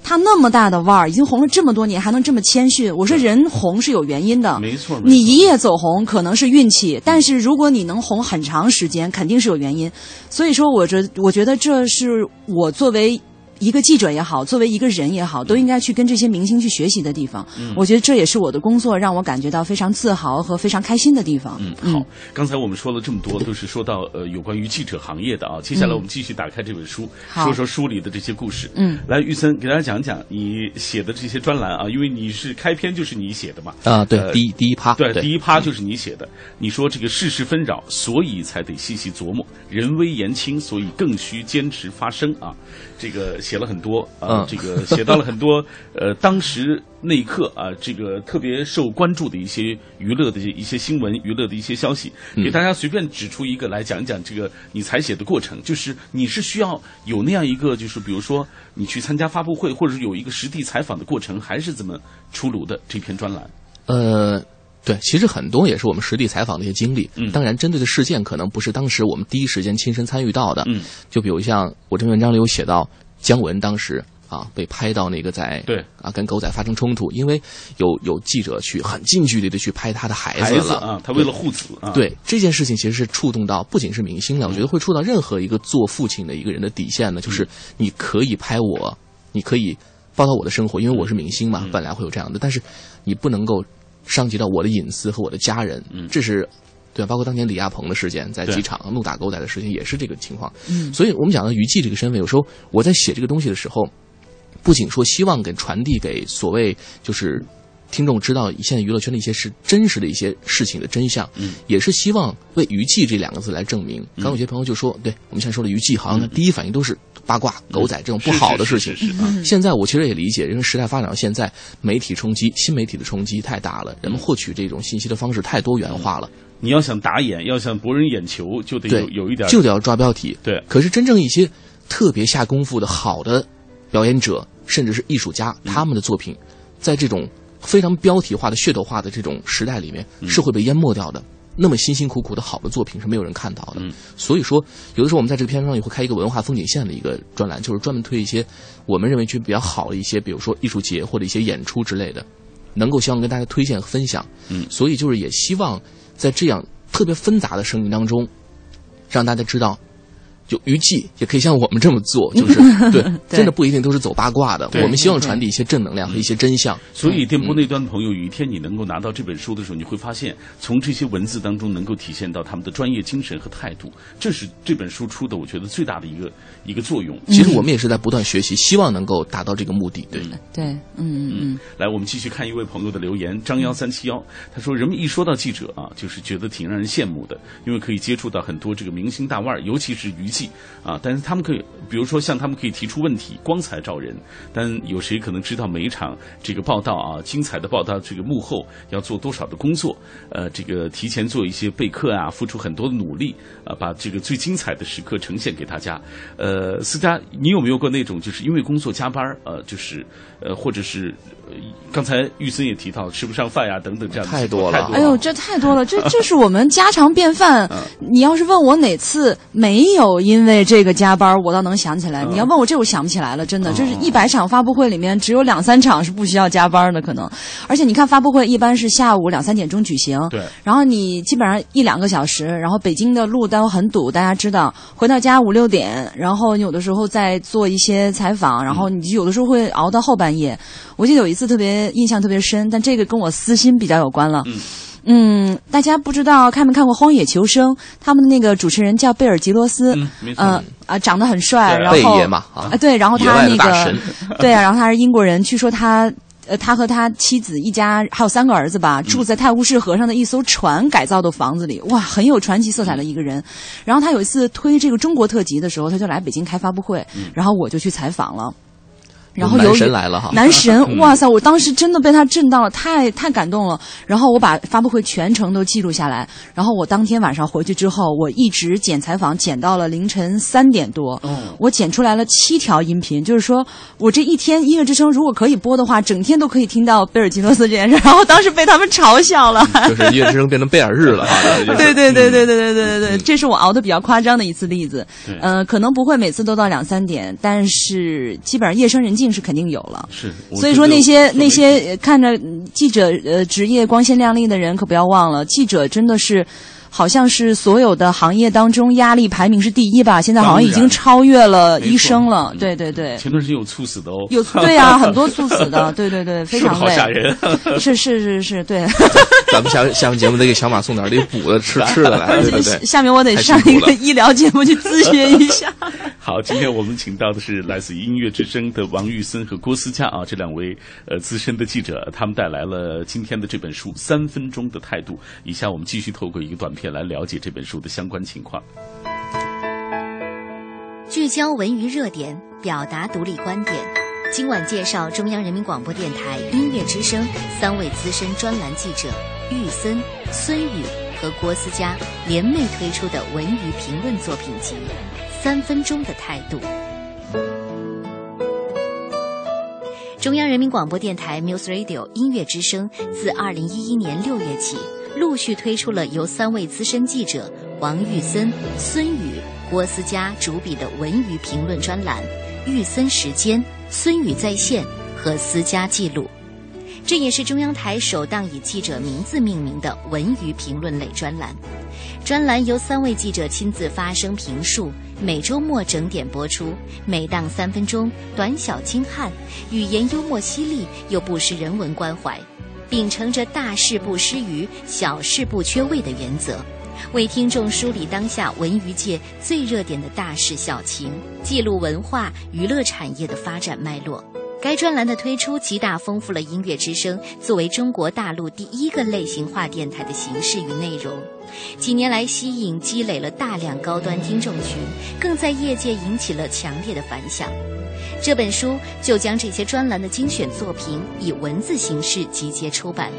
他那么大的腕儿，已经红了这么多年，还能这么谦逊。我说人红是有原因的，
没错，
你一夜走红可能是运气，但是如果你能红很长时间，肯定是有原因。所以说，我这我觉得这是我作为一个记者也好，作为一个人也好，都应该去跟这些明星去学习的地方。
嗯
我觉得这也是我的工作让我感觉到非常自豪和非常开心的地方。
嗯，好，刚才我们说了这么多，都是说到呃有关于记者行业的啊。接下来我们继续打开这本书，
好
说说书里的这些故事。
嗯，
来，玉森给大家讲讲你写的这些专栏啊，因为你是开篇就是你写的嘛。
啊，对，
呃
第一第一趴，
对，
对
第一趴就是你写的。你说这个世事纷扰，所以才得细细琢磨；人微言轻，所以更需坚持发声啊。这个写了很多啊，
嗯
这个写到了很多 [laughs] 呃，当时那一刻啊，这个特别受关注的一些娱乐的一些新闻、娱乐的一些消息，
嗯
给大家随便指出一个来讲一讲这个你采写的过程。就是你是需要有那样一个，就是比如说你去参加发布会，或者是有一个实地采访的过程，还是怎么出炉的这篇专栏？
呃，对，其实很多也是我们实地采访的一些经历。
嗯
当然，针对的事件可能不是当时我们第一时间亲身参与到的。
嗯，
就比如像我这篇文章里有写到姜文当时啊被拍到那个在
对
啊跟狗仔发生冲突，因为有有记者去很近距离的去拍他的孩
孩
子了
子啊，他为了护子啊，
对这件事情，其实是触动到不仅是明星了，我觉得会触到任何一个做父亲的一个人的底线呢。就是你可以拍我，你可以报道我的生活，因为我是明星嘛，本来会有这样的，但是你不能够伤及到我的隐私和我的家人。这是对吧？包括当年李亚鹏的事件，在机场怒打狗仔的事情，也是这个情况。
嗯
所以我们讲到娱记这个身份，有时候我在写这个东西的时候，不仅说希望给传递给所谓就是听众知道现在娱乐圈的一些是真实的一些事情的真相，
嗯，
也是希望为娱记这两个字来证明。刚刚有些朋友就说，对我们现在说的娱记，好像第一反应都是八卦、狗仔这种不好的事情。现在我其实也理解，因为时代发展到现在，媒体冲击、新媒体的冲击太大了，人们获取这种信息的方式太多元化了。
你要想打眼，要想博人眼球，就得有有一点，
就得要抓标题。
对，
可是真正一些特别下功夫的好的表演者，甚至是艺术家，
嗯
他们的作品，在这种非常标题化的、噱头化的这种时代里面，
嗯
是会被淹没掉的。那么辛辛苦苦的好的作品是没有人看到
嗯
的。所以说，有的时候我们在这个篇章也会开一个文化风景线的一个专栏，就是专门推一些我们认为去比较好的一些，比如说艺术节或者一些演出之类的，能够希望跟大家推荐和分享。
嗯，
所以就是也希望在这样特别纷杂的声音当中，让大家知道，有娱记，也可以像我们这么做，[laughs] 就是对，真的不一定都是走八卦的。我们希望传递一些正能量和一些真相。
所以，电波那端的朋友，有一天你能够拿到这本书的时候，你会发现，从这些文字当中能够体现到他们的专业精神和态度。这是这本书出的，我觉得最大的一个一个作用。
其实我们也是在不断学习，希望能够达到这个目的。对
对，嗯嗯嗯。
来，我们继续看一位朋友的留言，张幺三七幺，他说：“人们一说到记者啊，就是觉得挺让人羡慕的，因为可以接触到很多这个明星大腕，尤其是娱啊。但是他们可以，比如说像他们可以提出问题，光彩照人。但有谁可能知道每一场这个报道啊，精彩的报道这个幕后要做多少的工作？呃，这个提前做一些备课啊，付出很多的努力啊，把这个最精彩的时刻呈现给大家。呃，思佳，你有没有过那种就是因为工作加班呃，就是呃，或者是刚才玉森也提到吃不上饭呀等等这样
太多了。
哎呦，这太多了，这 [laughs] 这是我们家常便饭。你要是问我哪次没有因为这个加班，我倒能想起来。你要问我这，我想不起来了，真的，就是一百场发布会里面只有两三场是不需要加班的，可能。而且你看，发布会一般是下午两三点钟举行，
对。
然后你基本上一两个小时，然后北京的路都很堵，大家知道。回到家五六点，然后有的时候再做一些采访，然后你有的时候会熬到后半夜。我记得有一次特别印象特别深，但这个跟我私心比较有关了。
嗯。
嗯，大家不知道看没看过《荒野求生》？他们的那个主持人叫贝尔吉罗斯，
嗯，
啊，长得很帅，然后
贝爷嘛，啊，
对，然后他那个，[laughs] 对啊，然后他是英国人，据说他，呃，他和他妻子一家还有三个儿子吧，住在泰晤士河上的一艘船改造的房子里，哇，很有传奇色彩的一个人。然后他有一次推这个中国特辑的时候，他就来北京开发布会，然后我就去采访了。然后
男神来了哈，
男神，[laughs] 哇塞！我当时真的被他震到了，太太感动了。然后我把发布会全程都记录下来。然后我当天晚上回去之后，我一直剪采访，剪到了凌晨三点多。我剪出来了七条音频，就是说我这一天音乐之声如果可以播的话，整天都可以听到贝尔吉诺斯这件事。然后当时被他们嘲笑了，
就是音乐之声变成贝尔日了。[laughs]
对对对对对对对对对，这是我熬的比较夸张的一次例子。嗯，可能不会每次都到两三点，但是基本上夜深人静。是肯定有了，
是，
所以说那些那些看着记者呃职业光鲜亮丽的人，可不要忘了，记者真的是。好像是所有的行业当中压力排名是第一吧？现在好像已经超越了医生了。对对对。
前段时间有猝死的哦。
有对呀，很多猝死的。[laughs] 对对对，非常累。
好吓人。
是是是是，对。
咱们下下面节目得给小马送点得补的吃吃的来。对对对。
下面我得上一个医疗节目去咨询一下。[laughs]
好，今天我们请到的是来自音乐之声的王玉森和郭思佳啊，这两位呃资深的记者，他们带来了今天的这本书《三分钟的态度》。以下我们继续透过一个短片。来了解这本书的相关情况。
聚焦文娱热点，表达独立观点。今晚介绍中央人民广播电台音乐之声三位资深专栏记者玉森、孙宇和郭思佳联袂推出的文娱评论作品集《三分钟的态度》。中央人民广播电台 Muse Radio 音乐之声自二零一一年六月起。陆续推出了由三位资深记者王玉森、孙宇、郭思佳主笔的文娱评论专栏《玉森时间》《孙宇在线》和《思佳记录》，这也是中央台首档以记者名字命名的文娱评论类专栏。专栏由三位记者亲自发声评述，每周末整点播出，每档三分钟，短小精悍，语言幽默犀利，又不失人文关怀。秉承着大事不失余、小事不缺位的原则，为听众梳理当下文娱界最热点的大事小情，记录文化娱乐产业的发展脉络。该专栏的推出，极大丰富了音乐之声作为中国大陆第一个类型化电台的形式与内容。几年来，吸引积累了大量高端听众群，更在业界引起了强烈的反响。这本书就将这些专栏的精选作品以文字形式集结出版。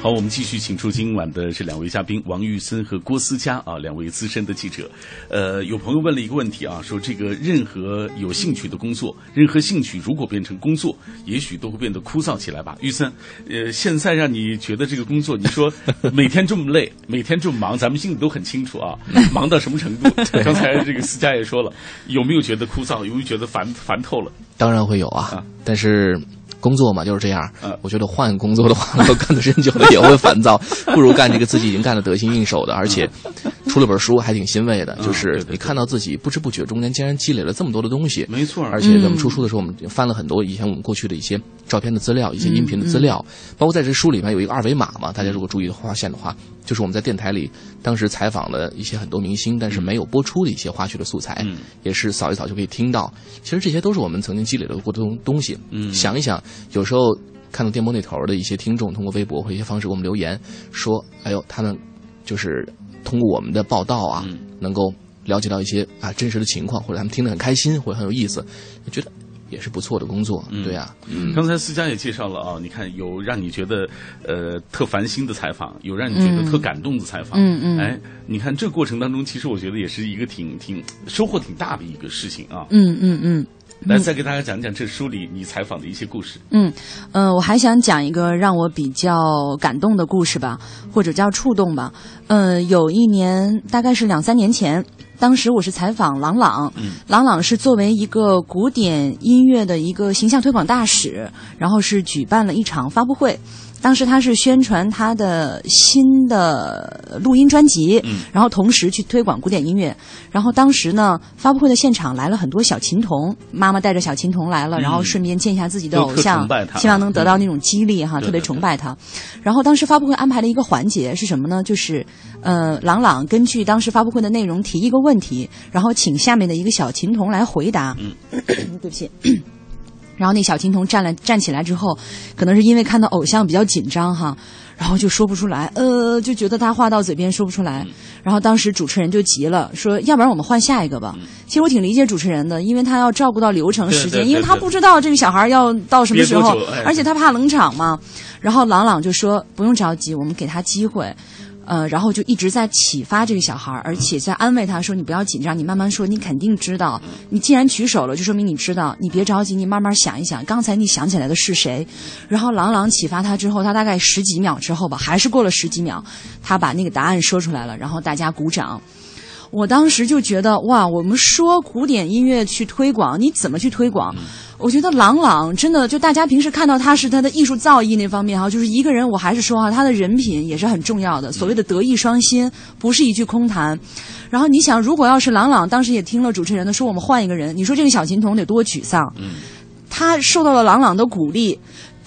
好，我们继续请出今晚的这两位嘉宾王玉森和郭思佳啊，两位资深的记者。呃，有朋友问了一个问题啊，说这个任何有兴趣的工作，任何兴趣如果变成工作，也许都会变得枯燥起来吧？玉森，呃，现在让你觉得这个工作，你说每天这么累，[laughs] 每天这么忙，咱们心里都很清楚啊，[laughs] 忙到什么程度？[laughs] 刚才这个思佳也说了，有没有觉得枯燥？有没有觉得烦烦透了？
当然会有啊，但是。工作嘛就是这样，
嗯
我觉得换工作的话，我干的时间久了也会烦躁，[laughs] 不如干这个自己已经干得得心应手的，而且出了本书还挺欣慰的，
嗯
就是你看到自己不知不觉中间竟然积累了这么多的东西，
没错。
而且咱们
嗯
出书的时候，我们翻了很多以前我们过去的一些照片的资料、一些音频的资料，包括在这书里面有一个二维码嘛，大家如果注意发现的话，就是我们在电台里当时采访了一些很多明星，但是没有播出的一些花絮的素材，
嗯
也是扫一扫就可以听到。其实这些都是我们曾经积累的过的东东西。
嗯
想一想，有时候看到电波那头的一些听众通过微博或一些方式给我们留言，说：“哎呦，他们就是通过我们的报道啊，
嗯
能够了解到一些啊真实的情况，或者他们听得很开心，或者很有意思，觉得也是不错的工作。对呀、嗯，
刚才思佳也介绍了啊，你看有让你觉得呃特烦心的采访，有让你觉得
嗯
特感动的采访，
嗯嗯
哎，你看这个过程当中，其实我觉得也是一个挺挺收获挺大的一个事情啊。
嗯嗯嗯。
来，再给大家讲讲这书里你采访的一些故事。
嗯，呃，我还想讲一个让我比较感动的故事吧，或者叫触动吧。呃，有一年，大概是两三年前，当时我是采访郎朗，
嗯
郎朗是作为一个古典音乐的一个形象推广大使，然后是举办了一场发布会。当时他是宣传他的新的录音专辑，
嗯
然后同时去推广古典音乐。然后当时呢，发布会的现场来了很多小琴童，妈妈带着小琴童来了，
嗯
然后顺便见一下自己的偶像希望能得到那种激励哈，特别崇拜他。然后当时发布会安排了一个环节是什么呢？就是呃，朗朗根据当时发布会的内容提一个问题，然后请下面的一个小琴童来回答。
嗯，[coughs]
对不起。然后那小青铜站了站起来之后，可能是因为看到偶像比较紧张哈，然后就说不出来，呃，就觉得他话到嘴边说不出来。
嗯
然后当时主持人就急了，说要不然我们换下一个吧。其实我挺理解主持人的，因为他要照顾到流程时间，因为他不知道这个小孩要到什么时候而且他怕冷场嘛。然后朗朗就说不用着急，我们给他机会。呃，然后就一直在启发这个小孩，而且在安慰他说：“你不要紧张，你慢慢说，你肯定知道。你既然举手了，就说明你知道。你别着急，你慢慢想一想，刚才你想起来的是谁？”然后朗朗启发他之后，他大概十几秒之后吧，还是过了十几秒，他把那个答案说出来了，然后大家鼓掌。我当时就觉得哇，我们说古典音乐去推广，你怎么去推广？我觉得郎朗真的就大家平时看到他是他的艺术造诣那方面哈，就是一个人，我还是说哈，他的人品也是很重要的。所谓的德艺双馨，不是一句空谈。然后你想，如果要是郎朗当时也听了主持人的说，我们换一个人，你说这个小琴童得多沮丧？
嗯，
他受到了郎朗的鼓励。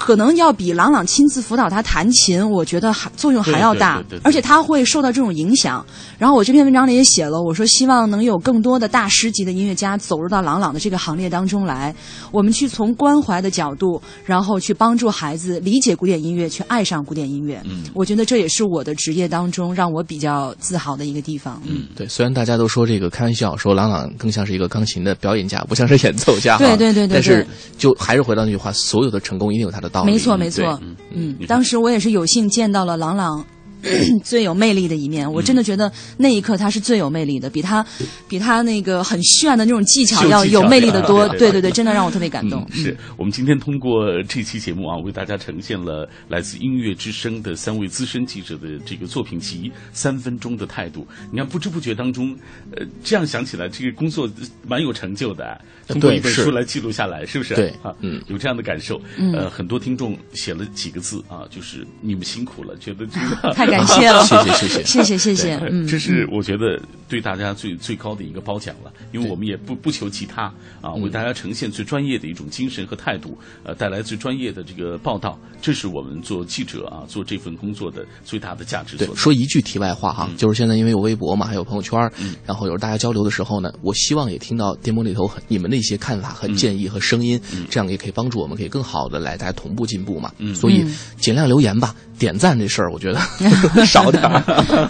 可能要比朗朗亲自辅导他弹琴，我觉得还作用还要大，
对对对对
而且他会受到这种影响。然后我这篇文章里也写了，我说希望能有更多的大师级的音乐家走入到朗朗的这个行列当中来，我们去从关怀的角度，然后去帮助孩子理解古典音乐，去爱上古典音乐。
嗯，
我觉得这也是我的职业当中让我比较自豪的一个地方。
嗯，
对，虽然大家都说这个开玩笑，说朗朗更像是一个钢琴的表演家，不像是演奏家
对对对
但是就还是回到那句话，所有的成功一定有他的道理。
没错，没错。嗯，当时我也是有幸见到了郎朗 [clears throat] 最有魅力的一面。我真的觉得那一刻他是最有魅力的，比他比他那个很炫的那种技巧要有魅力的多。对对对，真的让我特别感动。
嗯、是我们今天通过这期节目啊，为大家呈现了来自音乐之声的三位资深记者的这个作品集《三分钟的态度》。你看，不知不觉当中，呃，这样想起来，这个工作 [laughs] 蛮有成就的、啊。通过一本书来记录下来，是不是？
对
啊，
嗯，
有这样的感受。
嗯、
呃，很多听众写了几个字啊，就是你们辛苦了，觉得这个 [laughs] [laughs]
太感谢了，
谢 [laughs] 谢谢谢。
谢谢 [laughs] 谢谢。嗯，
这是我觉得对大家最最高的一个褒奖了，因为我们也不不求其他啊，为大家呈现最专业的一种精神和态度，呃，带来最专业的这个报道，这是我们做记者啊做这份工作的最大的价值所在。
说一句题外话哈，
嗯、
就是现在因为有微博嘛，还有朋友圈，
嗯、
然后有时候大家交流的时候呢，我希望也听到电波里头很你们的一些看法和建议和声音，
嗯、
这样也可以帮助我们可以更好的来大家同步进步嘛。
嗯，
所以尽量留言吧，点赞这事儿我觉得 [laughs] 少点儿。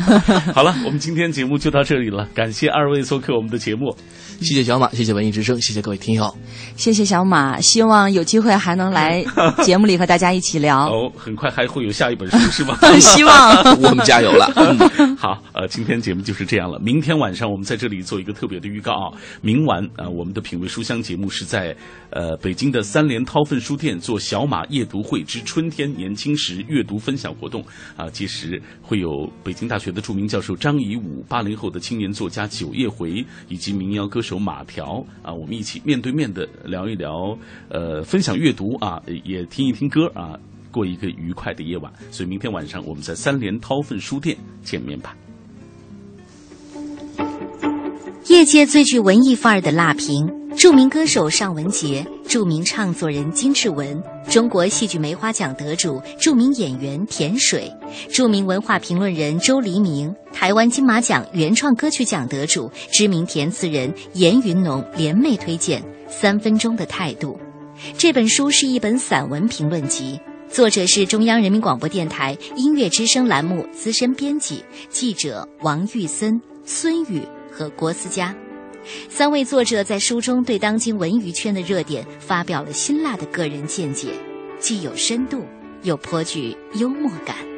[laughs]
好了，我们今天节目就到这里了，感谢二位做客我们的节目，
谢谢小马，谢谢文艺之声，谢谢各位听友，
谢谢小马，希望有机会还能来 [laughs] 节目里和大家一起聊。
哦，很快还会有下一本书是吗？
希望
我们加油了。
嗯、好，呃，今天节目就是这样了，明天晚上我们在这里做一个特别的预告啊，明晚啊、呃，我们的品味书香节目是在呃北京的三联韬奋书店做小马夜读会之春天年轻时阅读分享。活动啊，届时会有北京大学的著名教授张颐武、八零后的青年作家九叶回以及民谣歌手马条啊，我们一起面对面的聊一聊，呃，分享阅读啊，也听一听歌啊，过一个愉快的夜晚。所以明天晚上我们在三联韬奋书店见面吧。
业界最具文艺范儿的辣评，著名歌手尚雯婕，著名唱作人金志文，中国戏剧梅花奖得主、著名演员田水，著名文化评论人周黎明，台湾金马奖原创歌曲奖得主、知名填词人严云农联袂推荐《三分钟的态度》。这本书是一本散文评论集，作者是中央人民广播电台音乐之声栏目资深编辑、记者王玉森、孙宇。和郭思佳，三位作者在书中对当今文娱圈的热点发表了辛辣的个人见解，既有深度，又颇具幽默感。